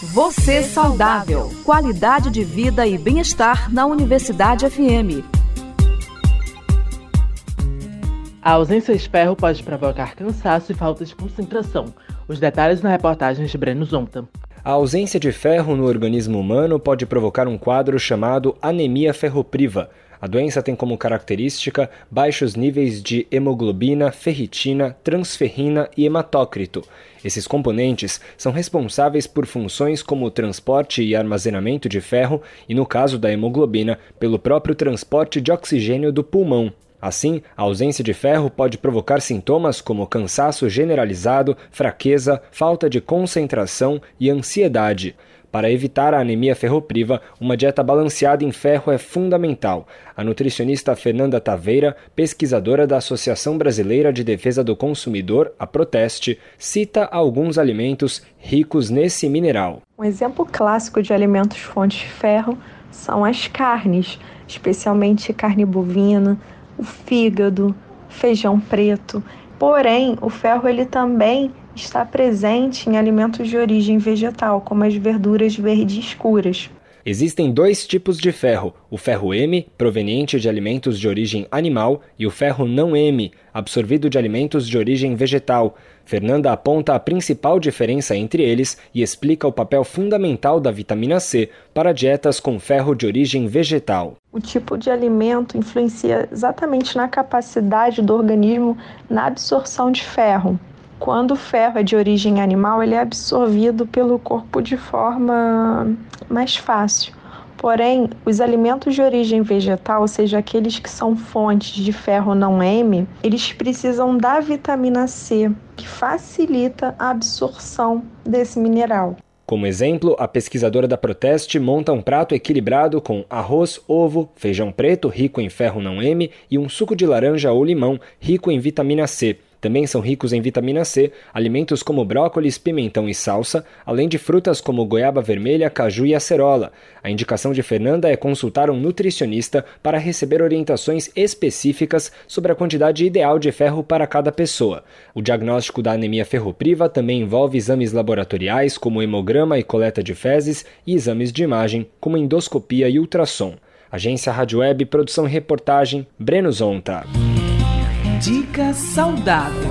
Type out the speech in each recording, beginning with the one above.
Você saudável. Qualidade de vida e bem-estar na Universidade FM. A ausência de ferro pode provocar cansaço e falta de concentração. Os detalhes na reportagem de Breno Zonta. A ausência de ferro no organismo humano pode provocar um quadro chamado anemia ferropriva. A doença tem como característica baixos níveis de hemoglobina, ferritina, transferrina e hematócrito. Esses componentes são responsáveis por funções como o transporte e armazenamento de ferro e, no caso da hemoglobina, pelo próprio transporte de oxigênio do pulmão. Assim, a ausência de ferro pode provocar sintomas como cansaço generalizado, fraqueza, falta de concentração e ansiedade. Para evitar a anemia ferropriva, uma dieta balanceada em ferro é fundamental. A nutricionista Fernanda Taveira, pesquisadora da Associação Brasileira de Defesa do Consumidor, a Proteste, cita alguns alimentos ricos nesse mineral. Um exemplo clássico de alimentos fontes de ferro são as carnes, especialmente carne bovina, o fígado, feijão preto. Porém, o ferro ele também está presente em alimentos de origem vegetal, como as verduras verdes escuras. Existem dois tipos de ferro: o ferro M, proveniente de alimentos de origem animal, e o ferro não M, absorvido de alimentos de origem vegetal. Fernanda aponta a principal diferença entre eles e explica o papel fundamental da vitamina C para dietas com ferro de origem vegetal. O tipo de alimento influencia exatamente na capacidade do organismo na absorção de ferro. Quando o ferro é de origem animal, ele é absorvido pelo corpo de forma mais fácil. Porém, os alimentos de origem vegetal, ou seja, aqueles que são fontes de ferro não M, eles precisam da vitamina C, que facilita a absorção desse mineral. Como exemplo, a pesquisadora da Proteste monta um prato equilibrado com arroz, ovo, feijão preto rico em ferro não M e um suco de laranja ou limão rico em vitamina C. Também são ricos em vitamina C, alimentos como brócolis, pimentão e salsa, além de frutas como goiaba vermelha, caju e acerola. A indicação de Fernanda é consultar um nutricionista para receber orientações específicas sobre a quantidade ideal de ferro para cada pessoa. O diagnóstico da anemia ferropriva também envolve exames laboratoriais como hemograma e coleta de fezes e exames de imagem como endoscopia e ultrassom. Agência Rádio Web, produção e reportagem, Breno Zonta. Dica saudável.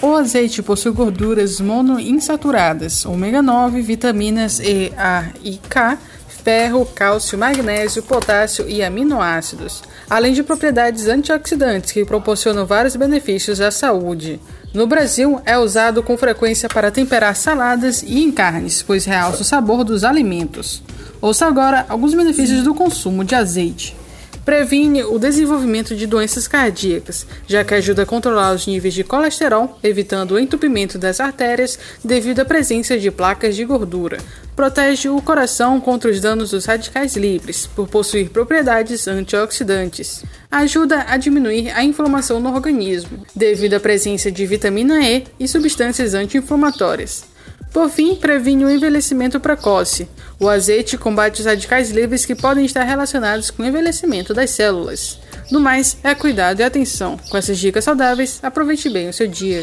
O azeite possui gorduras monoinsaturadas, ômega 9, vitaminas E, A e K, ferro, cálcio, magnésio, potássio e aminoácidos, além de propriedades antioxidantes que proporcionam vários benefícios à saúde. No Brasil, é usado com frequência para temperar saladas e em carnes, pois realça o sabor dos alimentos. Ouça agora alguns benefícios do consumo de azeite. Previne o desenvolvimento de doenças cardíacas, já que ajuda a controlar os níveis de colesterol, evitando o entupimento das artérias devido à presença de placas de gordura. Protege o coração contra os danos dos radicais livres, por possuir propriedades antioxidantes. Ajuda a diminuir a inflamação no organismo, devido à presença de vitamina E e substâncias anti-inflamatórias. Por fim, previne o envelhecimento precoce. O azeite combate os radicais livres que podem estar relacionados com o envelhecimento das células. No mais, é cuidado e atenção. Com essas dicas saudáveis, aproveite bem o seu dia.